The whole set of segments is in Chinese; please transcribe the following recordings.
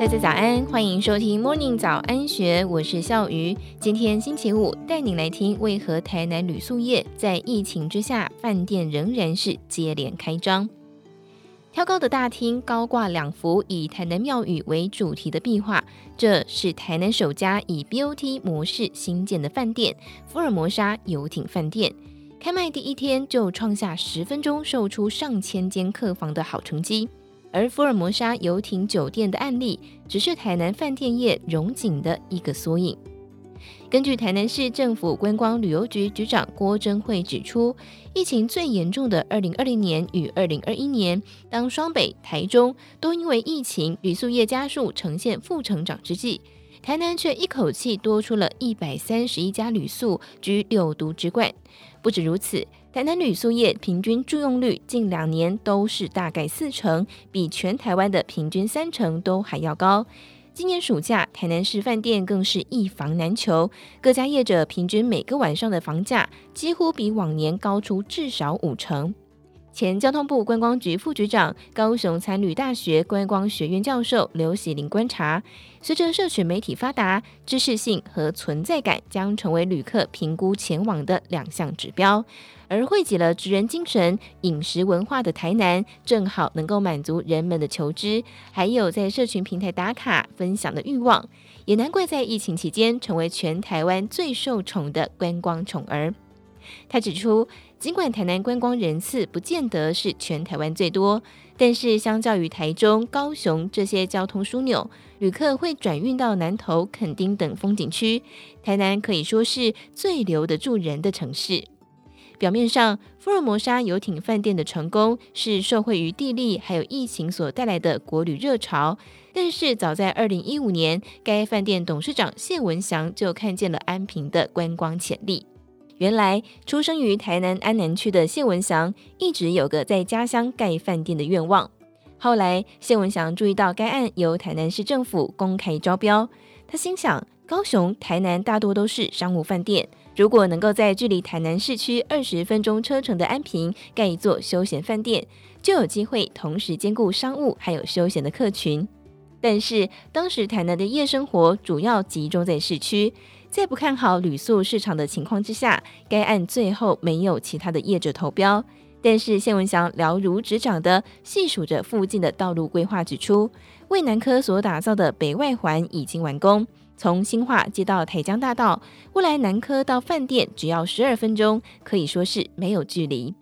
大家早安，欢迎收听 Morning 早安学，我是笑鱼。今天星期五，带您来听为何台南旅宿业在疫情之下，饭店仍然是接连开张。挑高的大厅高挂两幅以台南庙宇为主题的壁画，这是台南首家以 BOT 模式新建的饭店——福尔摩沙游艇饭店。开卖第一天就创下十分钟售出上千间客房的好成绩。而福尔摩沙游艇酒店的案例，只是台南饭店业荣景的一个缩影。根据台南市政府观光旅游局局长郭贞惠指出，疫情最严重的二零二零年与二零二一年，当双北、台中都因为疫情旅宿业加速呈现负成长之际，台南却一口气多出了一百三十一家旅宿，居六都之冠。不止如此。台南旅宿业平均住用率近两年都是大概四成，比全台湾的平均三成都还要高。今年暑假，台南市饭店更是一房难求，各家业者平均每个晚上的房价几乎比往年高出至少五成。前交通部观光局副局长、高雄餐旅大学观光学院教授刘喜林观察，随着社群媒体发达，知识性和存在感将成为旅客评估前往的两项指标。而汇集了职人精神、饮食文化的台南，正好能够满足人们的求知，还有在社群平台打卡分享的欲望，也难怪在疫情期间成为全台湾最受宠的观光宠儿。他指出，尽管台南观光人次不见得是全台湾最多，但是相较于台中、高雄这些交通枢纽，旅客会转运到南投、垦丁等风景区，台南可以说是最留得住人的城市。表面上，福尔摩沙游艇饭店的成功是受惠于地利还有疫情所带来的国旅热潮，但是早在二零一五年，该饭店董事长谢文祥就看见了安平的观光潜力。原来，出生于台南安南区的谢文祥，一直有个在家乡盖饭店的愿望。后来，谢文祥注意到该案由台南市政府公开招标，他心想：高雄、台南大多都是商务饭店，如果能够在距离台南市区二十分钟车程的安平盖一座休闲饭店，就有机会同时兼顾商务还有休闲的客群。但是，当时台南的夜生活主要集中在市区。在不看好旅宿市场的情况之下，该案最后没有其他的业者投标。但是谢文祥了如指掌的细数着附近的道路规划，指出为南科所打造的北外环已经完工，从新化接到台江大道，未来南科到饭店只要十二分钟，可以说是没有距离。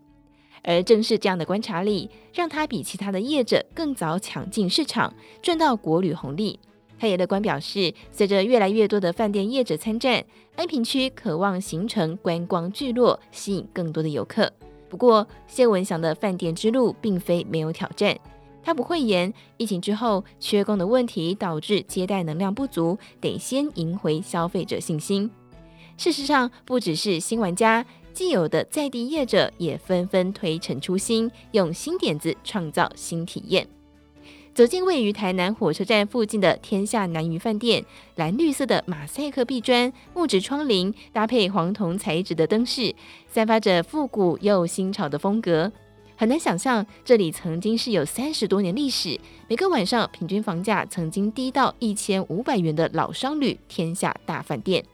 而正是这样的观察力，让他比其他的业者更早抢进市场，赚到国旅红利。他也乐观表示，随着越来越多的饭店业者参战，安平区渴望形成观光聚落，吸引更多的游客。不过，谢文祥的饭店之路并非没有挑战。他不讳言，疫情之后缺工的问题导致接待能量不足，得先赢回消费者信心。事实上，不只是新玩家，既有的在地业者也纷纷推陈出新，用新点子创造新体验。走进位于台南火车站附近的天下南屿饭店，蓝绿色的马赛克壁砖、木质窗棂，搭配黄铜材质的灯饰，散发着复古又新潮的风格。很难想象，这里曾经是有三十多年历史，每个晚上平均房价曾经低到一千五百元的老商旅天下大饭店。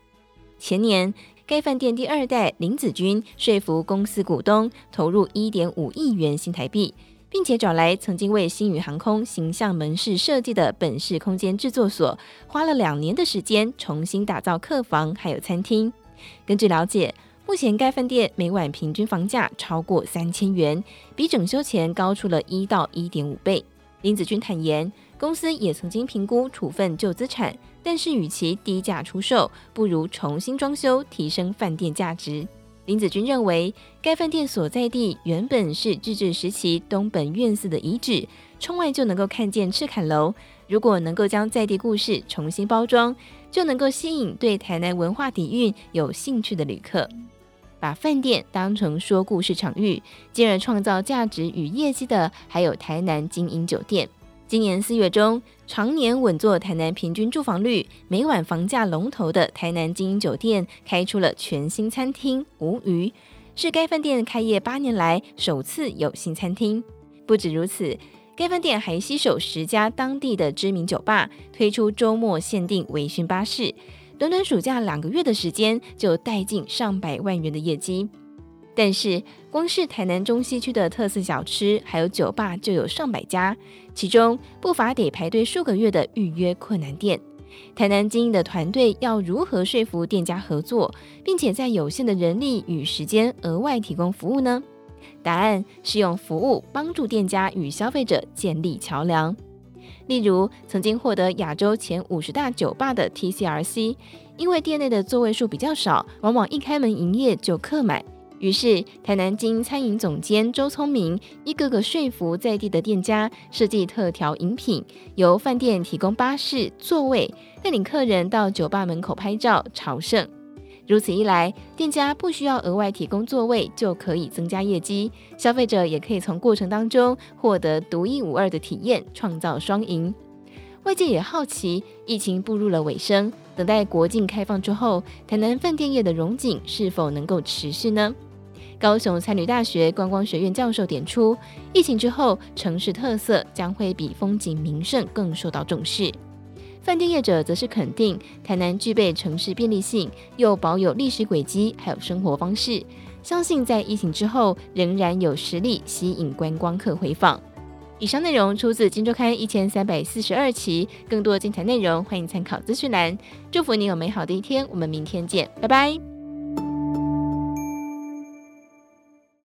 前年，该饭店第二代林子君说服公司股东投入一点五亿元新台币。并且找来曾经为星宇航空形象门市设计的本市空间制作所，花了两年的时间重新打造客房还有餐厅。根据了解，目前该饭店每晚平均房价超过三千元，比整修前高出了一到一点五倍。林子君坦言，公司也曾经评估处分旧资产，但是与其低价出售，不如重新装修，提升饭店价值。林子君认为，该饭店所在地原本是日治时期东本愿寺的遗址，窗外就能够看见赤崁楼。如果能够将在地故事重新包装，就能够吸引对台南文化底蕴有兴趣的旅客。把饭店当成说故事场域，进而创造价值与业绩的，还有台南晶英酒店。今年四月中，常年稳坐台南平均住房率、每晚房价龙头的台南晶英酒店开出了全新餐厅“无鱼”，是该饭店开业八年来首次有新餐厅。不止如此，该饭店还携手十家当地的知名酒吧，推出周末限定微醺巴士，短短暑假两个月的时间就带进上百万元的业绩。但是，光是台南中西区的特色小吃还有酒吧就有上百家，其中不乏得排队数个月的预约困难店。台南经营的团队要如何说服店家合作，并且在有限的人力与时间额外提供服务呢？答案是用服务帮助店家与消费者建立桥梁。例如，曾经获得亚洲前五十大酒吧的 TCRC，因为店内的座位数比较少，往往一开门营业就客满。于是，台南经餐饮总监周聪明一个个说服在地的店家设计特调饮品，由饭店提供巴士座位，带领客人到酒吧门口拍照朝圣。如此一来，店家不需要额外提供座位就可以增加业绩，消费者也可以从过程当中获得独一无二的体验，创造双赢。外界也好奇，疫情步入了尾声，等待国境开放之后，台南饭店业的荣景是否能够持续呢？高雄餐旅大学观光学院教授点出，疫情之后，城市特色将会比风景名胜更受到重视。饭店业者则是肯定台南具备城市便利性，又保有历史轨迹，还有生活方式，相信在疫情之后仍然有实力吸引观光客回访。以上内容出自《金周刊》一千三百四十二期，更多精彩内容欢迎参考资讯栏。祝福你有美好的一天，我们明天见，拜拜。